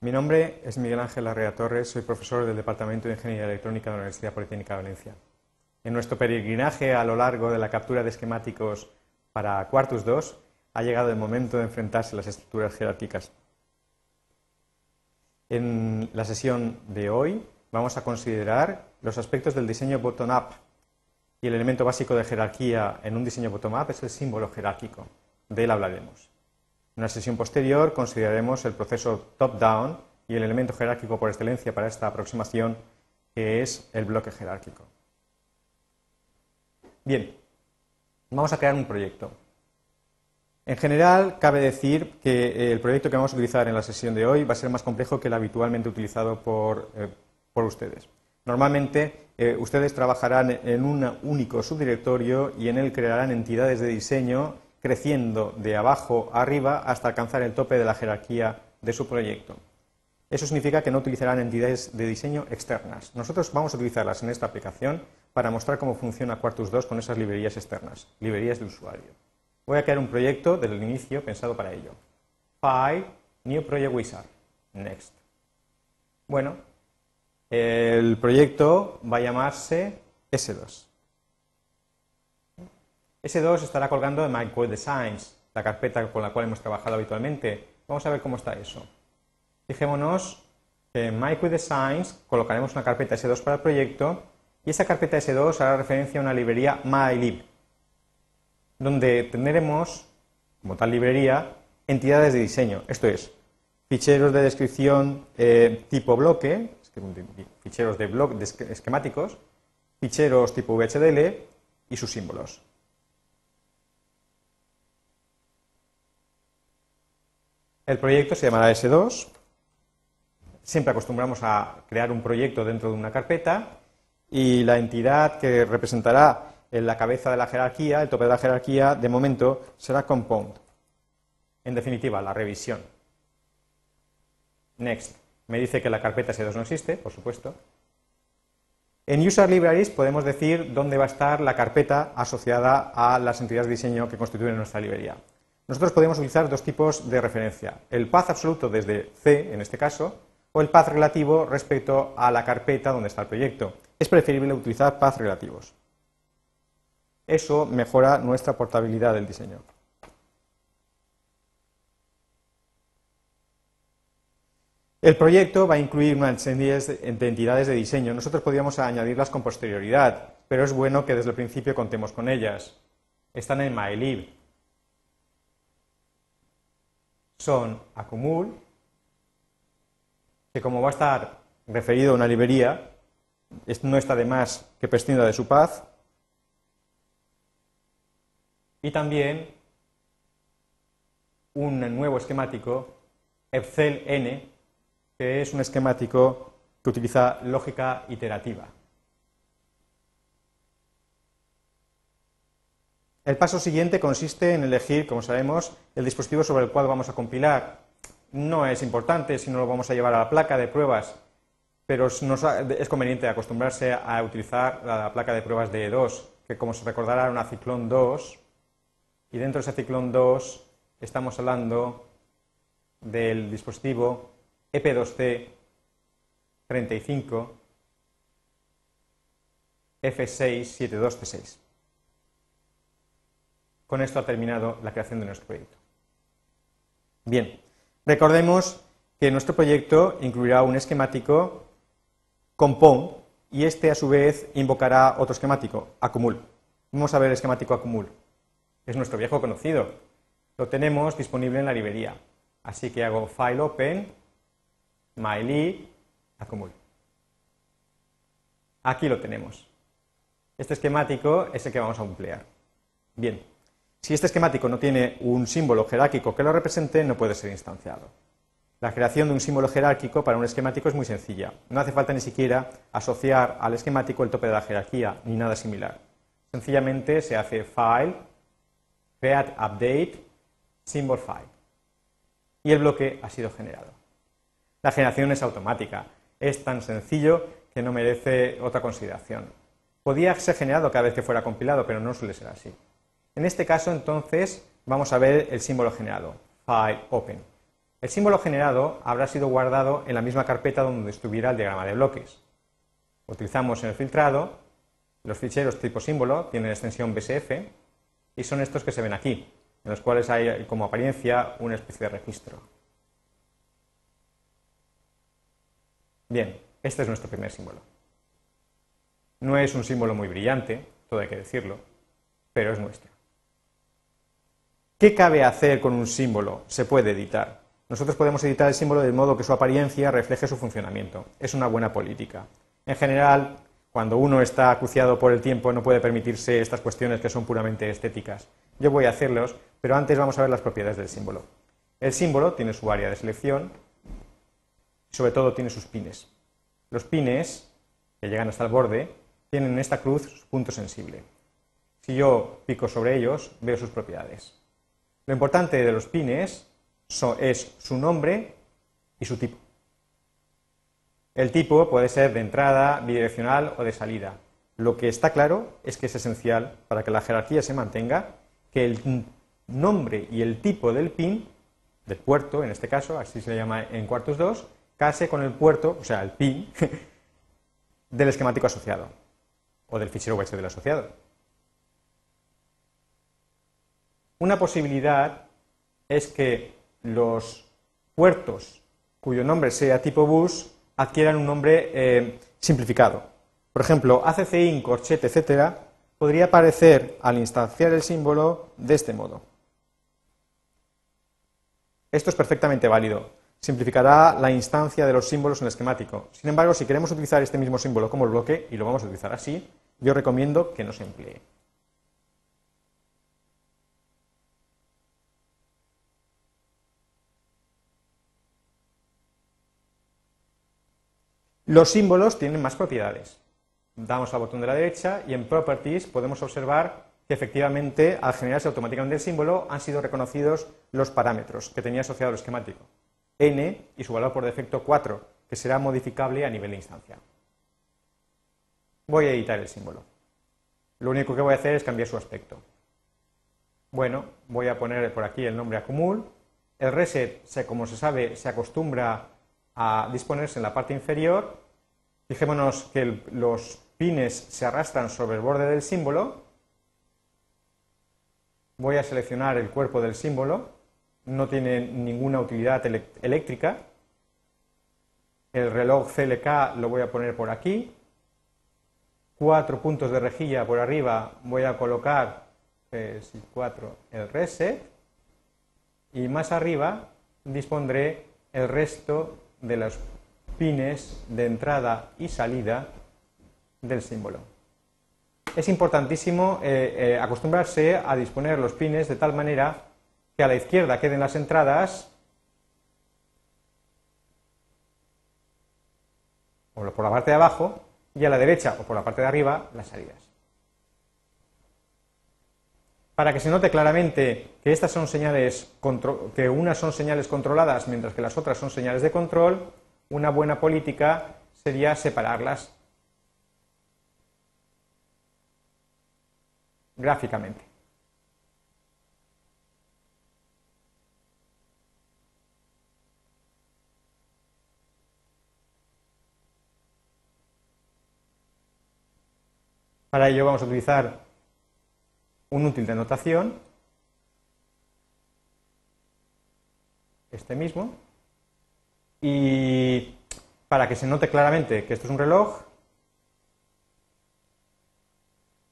Mi nombre es Miguel Ángel Larrea Torres, soy profesor del Departamento de Ingeniería Electrónica de la Universidad Politécnica de Valencia. En nuestro peregrinaje a lo largo de la captura de esquemáticos para Quartus 2, ha llegado el momento de enfrentarse a las estructuras jerárquicas. En la sesión de hoy vamos a considerar los aspectos del diseño bottom-up y el elemento básico de jerarquía en un diseño bottom-up es el símbolo jerárquico. De él hablaremos. En una sesión posterior consideraremos el proceso top-down y el elemento jerárquico por excelencia para esta aproximación, que es el bloque jerárquico. Bien, vamos a crear un proyecto. En general, cabe decir que el proyecto que vamos a utilizar en la sesión de hoy va a ser más complejo que el habitualmente utilizado por, eh, ustedes. Normalmente, eh, ustedes trabajarán en un único subdirectorio y en él crearán entidades de diseño creciendo de abajo a arriba hasta alcanzar el tope de la jerarquía de su proyecto. Eso significa que no utilizarán entidades de diseño externas. Nosotros vamos a utilizarlas en esta aplicación para mostrar cómo funciona Quartus 2 con esas librerías externas, librerías de usuario. Voy a crear un proyecto desde el inicio pensado para ello. File, New Project Wizard. Next. Bueno, el proyecto va a llamarse S2. S2 estará colgando en MyCode Designs, la carpeta con la cual hemos trabajado habitualmente. Vamos a ver cómo está eso. Fijémonos que en MyCode Designs colocaremos una carpeta S2 para el proyecto y esa carpeta S2 hará referencia a una librería mylib, donde tendremos, como tal librería, entidades de diseño, esto es, ficheros de descripción eh, tipo bloque, ficheros de, bloque, esquemáticos, ficheros tipo VHDL y sus símbolos. El proyecto se llamará S2. Siempre acostumbramos a crear un proyecto dentro de una carpeta y la entidad que representará en la cabeza de la jerarquía, el tope de la jerarquía, de momento será compound. En definitiva, la revisión. Next. Me dice que la carpeta S2 no existe, por supuesto. En User Libraries podemos decir dónde va a estar la carpeta asociada a las entidades de diseño que constituyen nuestra librería. Nosotros podemos utilizar dos tipos de referencia, el path absoluto desde C, en este caso, o el path relativo respecto a la carpeta donde está el proyecto. Es preferible utilizar path relativos. Eso mejora nuestra portabilidad del diseño. El proyecto va a incluir una de entidades de diseño. Nosotros podríamos añadirlas con posterioridad, pero es bueno que desde el principio contemos con ellas. Están en MyLib, son acumul, que como va a estar referido a una librería, no está de más que prescinda de su paz, y también un nuevo esquemático, Epcel N, que es un esquemático que utiliza lógica iterativa. El paso siguiente consiste en elegir, como sabemos, el dispositivo sobre el cual vamos a compilar. No es importante si no lo vamos a llevar a la placa de pruebas, pero es conveniente acostumbrarse a utilizar la placa de pruebas de E2, que como se recordará era una Ciclón 2, y dentro de esa Ciclón 2 estamos hablando del dispositivo EP2C 35 F672T6. Con esto ha terminado la creación de nuestro proyecto. Bien, recordemos que nuestro proyecto incluirá un esquemático compound y este a su vez invocará otro esquemático, acumul. Vamos a ver el esquemático acumul. Es nuestro viejo conocido. Lo tenemos disponible en la librería. Así que hago file open, mylib, acumul. Aquí lo tenemos. Este esquemático es el que vamos a emplear. Bien, si este esquemático no tiene un símbolo jerárquico que lo represente, no puede ser instanciado. La creación de un símbolo jerárquico para un esquemático es muy sencilla. No hace falta ni siquiera asociar al esquemático el tope de la jerarquía, ni nada similar. Sencillamente se hace file, create update, symbol file. Y el bloque ha sido generado. La generación es automática. Es tan sencillo que no merece otra consideración. Podía ser generado cada vez que fuera compilado, pero no suele ser así. En este caso, entonces, vamos a ver el símbolo generado, file open. El símbolo generado habrá sido guardado en la misma carpeta donde estuviera el diagrama de bloques. Utilizamos en el filtrado los ficheros tipo símbolo, tienen extensión BSF, y son estos que se ven aquí, en los cuales hay como apariencia una especie de registro. Bien, este es nuestro primer símbolo. No es un símbolo muy brillante, todo hay que decirlo, pero es nuestro. ¿Qué cabe hacer con un símbolo? Se puede editar. Nosotros podemos editar el símbolo de modo que su apariencia refleje su funcionamiento. Es una buena política. En general, cuando uno está acuciado por el tiempo no puede permitirse estas cuestiones que son puramente estéticas. Yo voy a hacerlos, pero antes vamos a ver las propiedades del símbolo. El símbolo tiene su área de selección y sobre todo tiene sus pines. Los pines, que llegan hasta el borde, tienen en esta cruz su punto sensible. Si yo pico sobre ellos, veo sus propiedades. Lo importante de los pines es su nombre y su tipo. El tipo puede ser de entrada, bidireccional o de salida. Lo que está claro es que es esencial para que la jerarquía se mantenga que el nombre y el tipo del pin, del puerto en este caso, así se le llama en cuartos 2, case con el puerto, o sea, el pin, del esquemático asociado o del fichero del asociado. Una posibilidad es que los puertos cuyo nombre sea tipo bus adquieran un nombre eh, simplificado. Por ejemplo, ACCIN, corchete, etcétera, podría aparecer al instanciar el símbolo de este modo. Esto es perfectamente válido. Simplificará la instancia de los símbolos en el esquemático. Sin embargo, si queremos utilizar este mismo símbolo como bloque, y lo vamos a utilizar así, yo recomiendo que no se emplee. Los símbolos tienen más propiedades. Damos al botón de la derecha y en Properties podemos observar que efectivamente al generarse automáticamente el símbolo han sido reconocidos los parámetros que tenía asociado el esquemático. n y su valor por defecto 4, que será modificable a nivel de instancia. Voy a editar el símbolo. Lo único que voy a hacer es cambiar su aspecto. Bueno, voy a poner por aquí el nombre acumul. El reset, como se sabe, se acostumbra a disponerse en la parte inferior. Fijémonos que los pines se arrastran sobre el borde del símbolo. Voy a seleccionar el cuerpo del símbolo. No tiene ninguna utilidad eléctrica. El reloj CLK lo voy a poner por aquí. Cuatro puntos de rejilla por arriba voy a colocar 4 el reset. Y más arriba dispondré el resto de los pines de entrada y salida del símbolo. Es importantísimo eh, eh, acostumbrarse a disponer los pines de tal manera que a la izquierda queden las entradas o por la parte de abajo y a la derecha o por la parte de arriba las salidas. Para que se note claramente que estas son señales que unas son señales controladas mientras que las otras son señales de control, una buena política sería separarlas gráficamente. Para ello vamos a utilizar un útil de notación, este mismo, y para que se note claramente que esto es un reloj,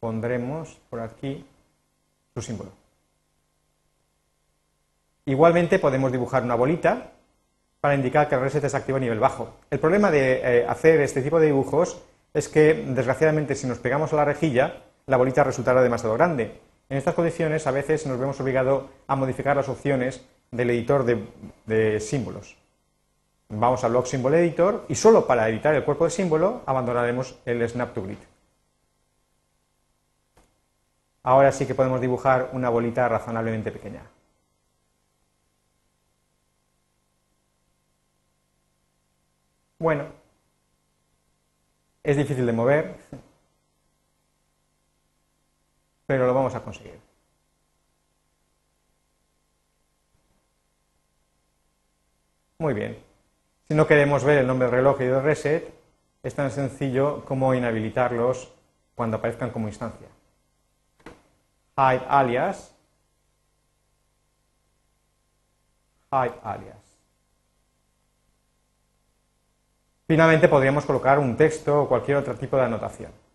pondremos por aquí su símbolo. Igualmente podemos dibujar una bolita para indicar que el reset es activo a nivel bajo. El problema de eh, hacer este tipo de dibujos es que, desgraciadamente, si nos pegamos a la rejilla, la bolita resultará demasiado grande. En estas condiciones, a veces nos vemos obligados a modificar las opciones del editor de, símbolos. Vamos al Block Symbol Editor y solo para editar el cuerpo de símbolo abandonaremos el Snap to Grid. Ahora sí que podemos dibujar una bolita razonablemente pequeña. Bueno, es difícil de mover, pero lo vamos a conseguir. Muy bien. Si no queremos ver el nombre del reloj y del reset, es tan sencillo como inhabilitarlos cuando aparezcan como instancia. Hide alias. Hide alias. Finalmente podríamos colocar un texto o cualquier otro tipo de anotación.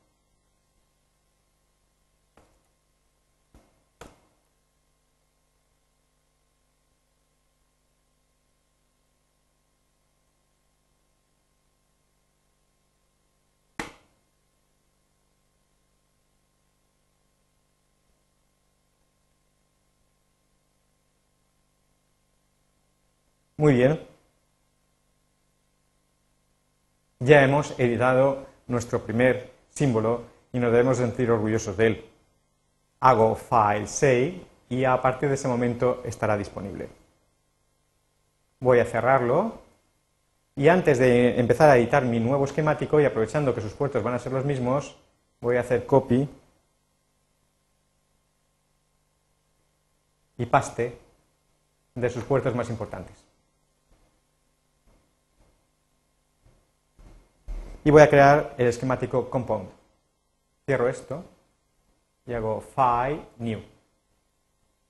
Muy bien. Ya hemos editado nuestro primer símbolo y nos debemos sentir orgullosos de él. Hago File Save y a partir de ese momento estará disponible. Voy a cerrarlo y antes de empezar a editar mi nuevo esquemático y aprovechando que sus puertos van a ser los mismos, voy a hacer copy y paste de sus puertos más importantes. Y voy a crear el esquemático compound. Cierro esto y hago File New.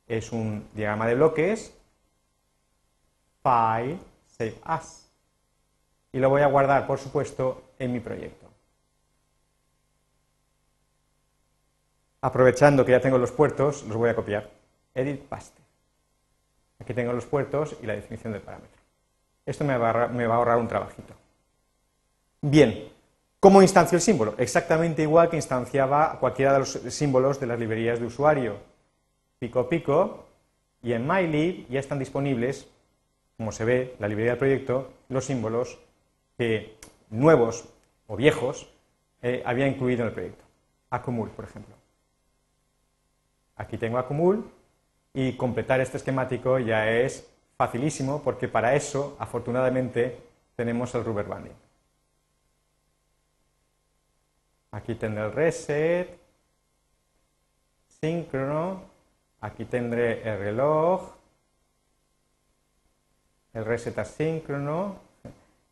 Es un diagrama de bloques. File Save As. Y lo voy a guardar, por supuesto, en mi proyecto. Aprovechando que ya tengo los puertos, los voy a copiar. Edit Paste. Aquí tengo los puertos y la definición del parámetro. Esto me va a ahorrar un trabajito. Bien, ¿cómo instancio el símbolo? Exactamente igual que instanciaba cualquiera de los símbolos de las librerías de usuario. Pico pico y en MyLib ya están disponibles, como se ve, la librería del proyecto, los símbolos que nuevos o viejos eh, había incluido en el proyecto. Acumul, por ejemplo. Aquí tengo Acumul y completar este esquemático ya es facilísimo porque para eso, afortunadamente, tenemos el rubber banding. Aquí tendré el reset, síncrono, aquí tendré el reloj, el reset asíncrono,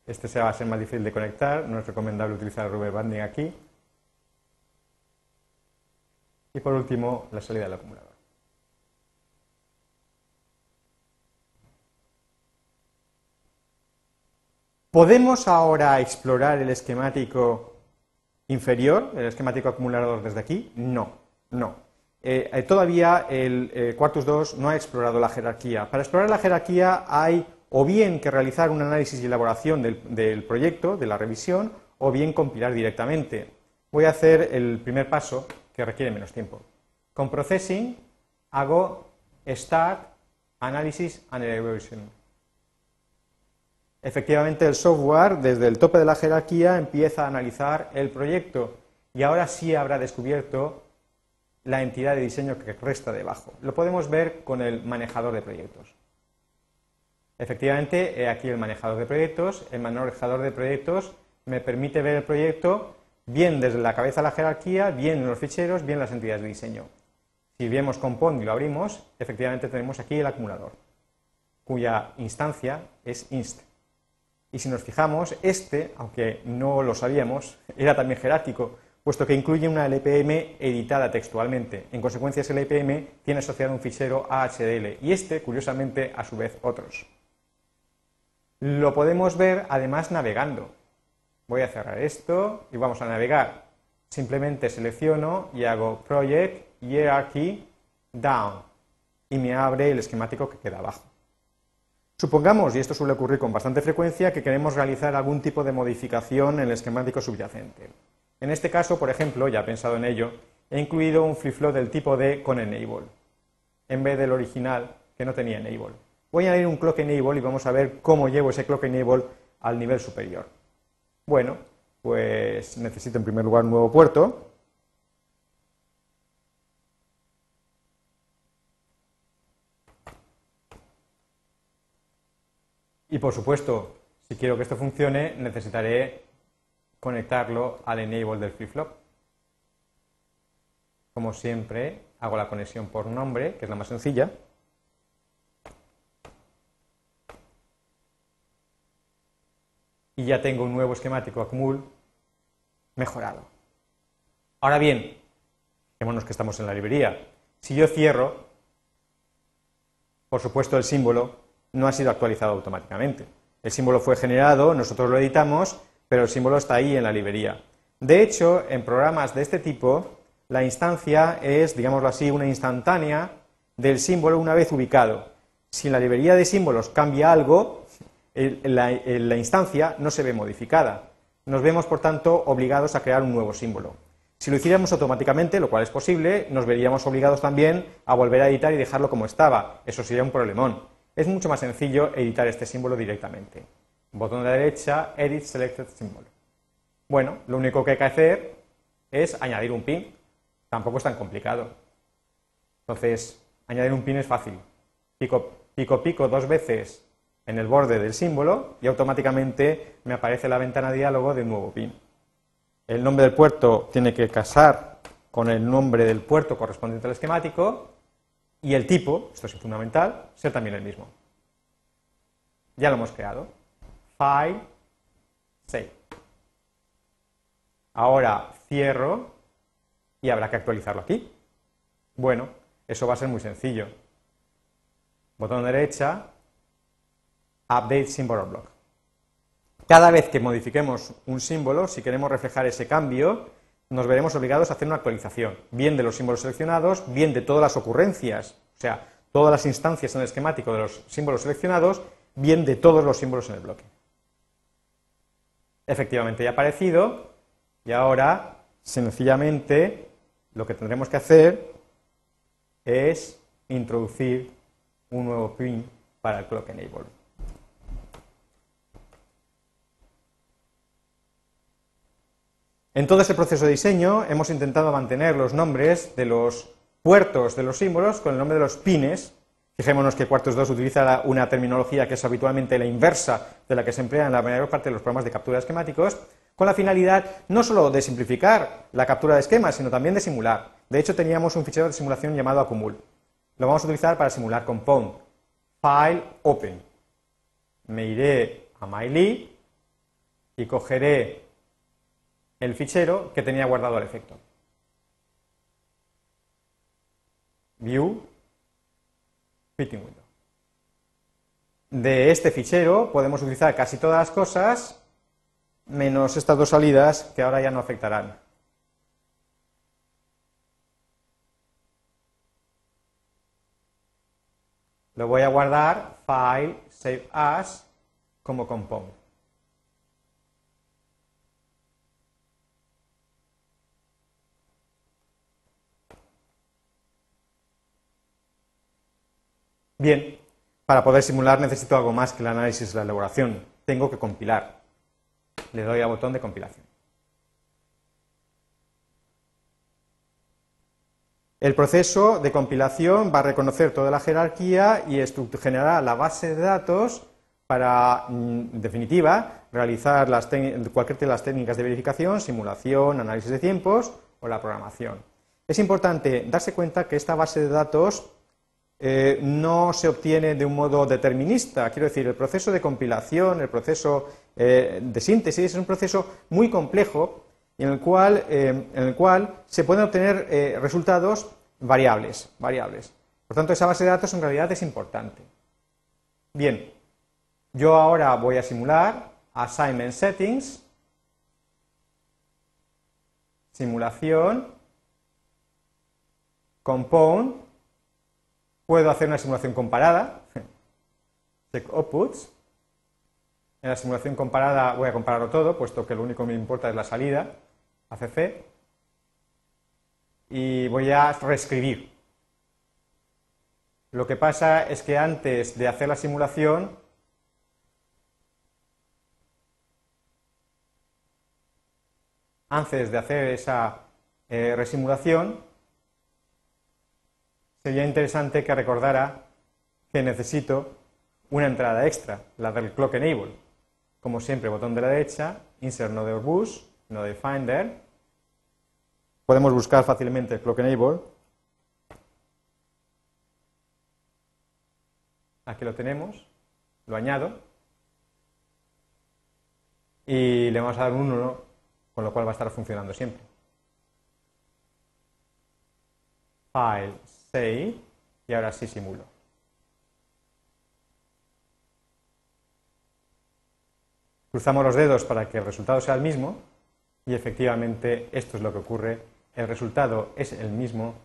este se va a ser más difícil de conectar, no es recomendable utilizar el rubber banding aquí. Y por último, la salida del acumulador. ¿Podemos ahora explorar el esquemático inferior, el esquemático acumulador desde aquí? No, no. Eh, eh, todavía el eh, Quartus 2 no ha explorado la jerarquía. Para explorar la jerarquía hay o bien que realizar un análisis y elaboración del, del proyecto, de la revisión, o bien compilar directamente. Voy a hacer el primer paso, que requiere menos tiempo. Con Processing hago Start, Analysis and Evaluation. Efectivamente, el software desde el tope de la jerarquía empieza a analizar el proyecto y ahora sí habrá descubierto la entidad de diseño que resta debajo. Lo podemos ver con el manejador de proyectos. Efectivamente, aquí el manejador de proyectos. El manejador de proyectos me permite ver el proyecto bien desde la cabeza de la jerarquía, bien en los ficheros, bien en las entidades de diseño. Si vemos Compound y lo abrimos, efectivamente tenemos aquí el acumulador, cuya instancia es inst. Y si nos fijamos, este, aunque no lo sabíamos, era también jerárquico, puesto que incluye una LPM editada textualmente. En consecuencia, ese LPM tiene asociado un fichero AHDL y este, curiosamente, a su vez otros. Lo podemos ver además navegando. Voy a cerrar esto y vamos a navegar. Simplemente selecciono y hago Project Hierarchy Down y me abre el esquemático que queda abajo. Supongamos, y esto suele ocurrir con bastante frecuencia, que queremos realizar algún tipo de modificación en el esquemático subyacente. En este caso, por ejemplo, ya he pensado en ello, he incluido un flip-flop del tipo D con enable, en vez del original que no tenía enable. Voy a añadir un clock enable y vamos a ver cómo llevo ese clock enable al nivel superior. Bueno, pues necesito en primer lugar un nuevo puerto, Y por supuesto, si quiero que esto funcione, necesitaré conectarlo al enable del flip-flop. Como siempre, hago la conexión por nombre, que es la más sencilla. y ya tengo un nuevo esquemático acumul mejorado. Ahora bien, fijémonos que estamos en la librería. Si yo cierro, por supuesto el símbolo no ha sido actualizado automáticamente. El símbolo fue generado, nosotros lo editamos, pero el símbolo está ahí en la librería. De hecho, en programas de este tipo, la instancia es, digámoslo así, una instantánea del símbolo una vez ubicado. Si en la librería de símbolos cambia algo, la, instancia no se ve modificada. Nos vemos, por tanto, obligados a crear un nuevo símbolo. Si lo hiciéramos automáticamente, lo cual es posible, nos veríamos obligados también a volver a editar y dejarlo como estaba. Eso sería un problemón. Es mucho más sencillo editar este símbolo directamente. Botón de la derecha, Edit Selected Symbol. Bueno, lo único que hay que hacer es añadir un pin. Tampoco es tan complicado. Entonces, añadir un pin es fácil. Pico, pico, pico dos veces en el borde del símbolo y automáticamente me aparece la ventana de diálogo de un nuevo pin. El nombre del puerto tiene que casar con el nombre del puerto correspondiente al esquemático y el tipo, esto es fundamental, ser también el mismo. Ya lo hemos creado. File, save. Ahora cierro y habrá que actualizarlo aquí. Bueno, eso va a ser muy sencillo. Botón derecha, Update Symbol Block. Cada vez que modifiquemos un símbolo, si queremos reflejar ese cambio, nos veremos obligados a hacer una actualización, bien de los símbolos seleccionados, bien de todas las ocurrencias, o sea, todas las instancias en el esquemático de los símbolos seleccionados, bien de todos los símbolos en el bloque. Efectivamente ya ha aparecido y ahora sencillamente lo que tendremos que hacer es introducir un nuevo pin para el clock enable. En todo ese proceso de diseño hemos intentado mantener los nombres de los puertos de los símbolos con el nombre de los pines. Fijémonos que Quartos 2 utiliza una terminología que es habitualmente la inversa de la que se emplea en la mayor parte de los programas de captura de esquemáticos, con la finalidad no solo de simplificar la captura de esquemas, sino también de simular. De hecho, teníamos un fichero de simulación llamado acumul. Lo vamos a utilizar para simular compound. File, open. Me iré a myLib y cogeré el fichero que tenía guardado al efecto. View, Fitting Window. De este fichero podemos utilizar casi todas las cosas, menos estas dos salidas que ahora ya no afectarán. Lo voy a guardar, File, Save As, como compound. Bien, para poder simular necesito algo más que el análisis y la elaboración. Tengo que compilar. Le doy al botón de compilación. El proceso de compilación va a reconocer toda la jerarquía y generará la base de datos para, mm, en definitiva, realizar cualquier de las técnicas de verificación, simulación, análisis de tiempos o la programación. Es importante darse cuenta que esta base de datos eh, no se obtiene de un modo determinista. Quiero decir, el proceso de compilación, el proceso eh, de síntesis es un proceso muy complejo en el cual, eh, en el cual se pueden obtener resultados variables, variables. Por tanto, esa base de datos en realidad es importante. Bien, yo ahora voy a simular Assignment Settings, simulación, Compound, Puedo hacer una simulación comparada, check outputs. En la simulación comparada voy a compararlo todo, puesto que lo único que me importa es la salida, ACC. Y voy a reescribir. Lo que pasa es que antes de hacer la simulación, antes de hacer esa eh, resimulación, sería interesante que recordara que necesito una entrada extra, la del Clock Enable. Como siempre, botón de la derecha, Insert Node or Bus, Node Finder. Podemos buscar fácilmente el Clock Enable. Aquí lo tenemos, lo añado. y le vamos a dar un 1, con lo cual va a estar funcionando siempre. File, y ahora sí simulo. Cruzamos los dedos para que el resultado sea el mismo y efectivamente esto es lo que ocurre. El resultado es el mismo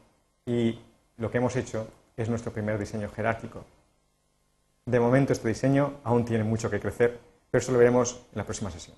y lo que hemos hecho es nuestro primer diseño jerárquico. De momento este diseño aún tiene mucho que crecer, pero eso lo veremos en la próxima sesión.